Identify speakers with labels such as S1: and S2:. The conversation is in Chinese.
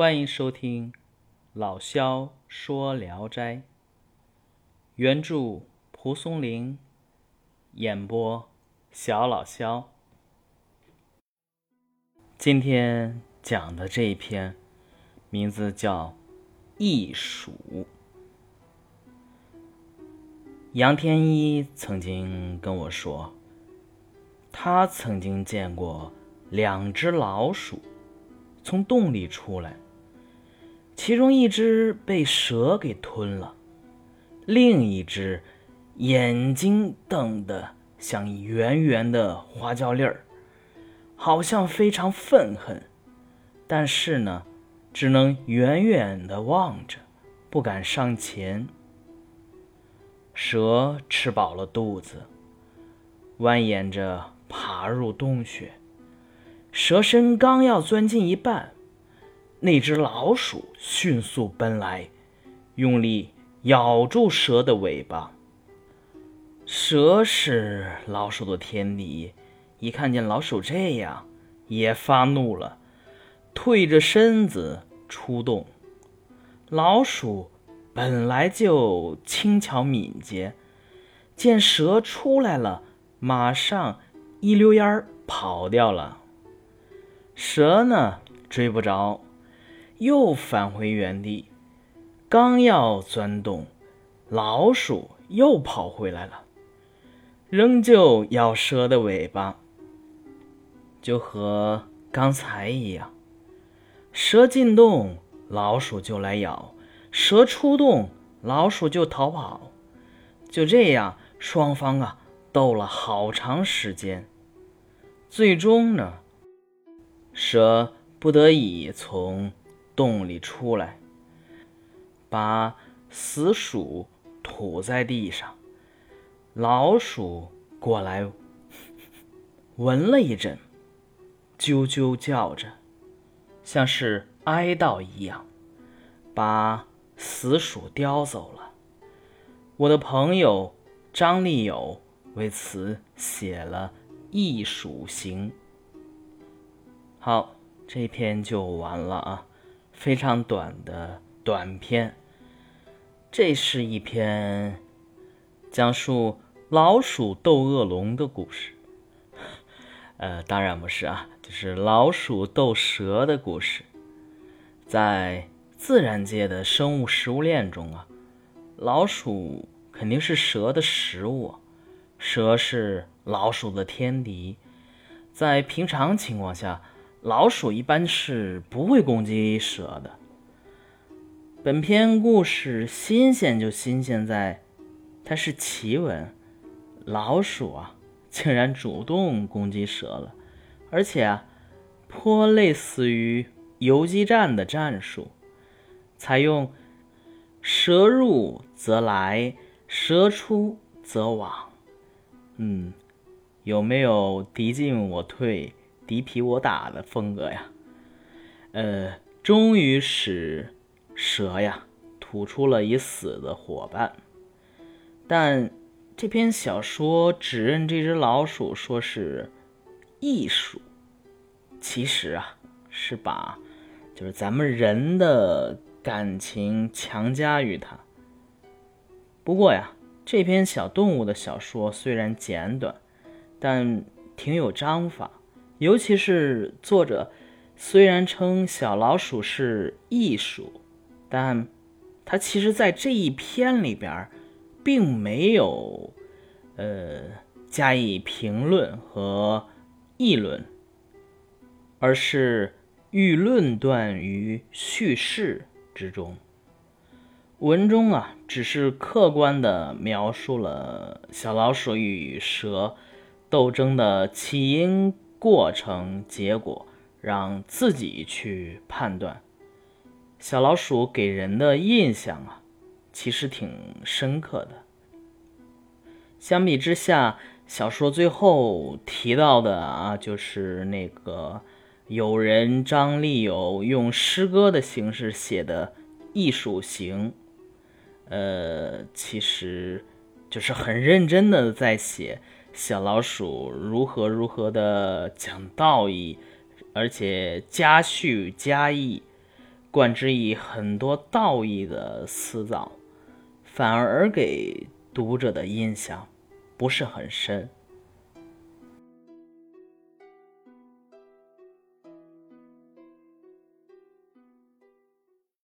S1: 欢迎收听老萧说聊斋，原著蒲松龄，演播小老萧。今天讲的这一篇名字叫《异鼠》。杨天一曾经跟我说，他曾经见过两只老鼠从洞里出来。其中一只被蛇给吞了，另一只眼睛瞪得像圆圆的花椒粒儿，好像非常愤恨，但是呢，只能远远的望着，不敢上前。蛇吃饱了肚子，蜿蜒着爬入洞穴，蛇身刚要钻进一半。那只老鼠迅速奔来，用力咬住蛇的尾巴。蛇是老鼠的天敌，一看见老鼠这样，也发怒了，退着身子出洞。老鼠本来就轻巧敏捷，见蛇出来了，马上一溜烟儿跑掉了。蛇呢，追不着。又返回原地，刚要钻洞，老鼠又跑回来了，仍旧咬蛇的尾巴，就和刚才一样。蛇进洞，老鼠就来咬；蛇出洞，老鼠就逃跑。就这样，双方啊斗了好长时间。最终呢，蛇不得已从。洞里出来，把死鼠吐在地上。老鼠过来闻了一阵，啾啾叫着，像是哀悼一样，把死鼠叼走了。我的朋友张立友为此写了《异鼠行》。好，这篇就完了啊。非常短的短篇，这是一篇讲述老鼠斗恶龙的故事。呃，当然不是啊，就是老鼠斗蛇的故事。在自然界的生物食物链中啊，老鼠肯定是蛇的食物，蛇是老鼠的天敌。在平常情况下，老鼠一般是不会攻击蛇的。本篇故事新鲜就新鲜在，它是奇闻，老鼠啊竟然主动攻击蛇了，而且啊颇类似于游击战的战术，采用蛇入则来，蛇出则往。嗯，有没有敌进我退？敌疲我打的风格呀，呃，终于使蛇呀吐出了已死的伙伴，但这篇小说指认这只老鼠说是异鼠，其实啊是把就是咱们人的感情强加于它。不过呀，这篇小动物的小说虽然简短，但挺有章法。尤其是作者，虽然称小老鼠是异鼠，但他其实在这一篇里边，并没有呃加以评论和议论，而是欲论断于叙事之中。文中啊，只是客观的描述了小老鼠与蛇斗争的起因。过程、结果，让自己去判断。小老鼠给人的印象啊，其实挺深刻的。相比之下，小说最后提到的啊，就是那个友人张立友用诗歌的形式写的《艺术行》，呃，其实就是很认真的在写。小老鼠如何如何的讲道义，而且加叙加意，冠之以很多道义的辞藻，反而给读者的印象不是很深。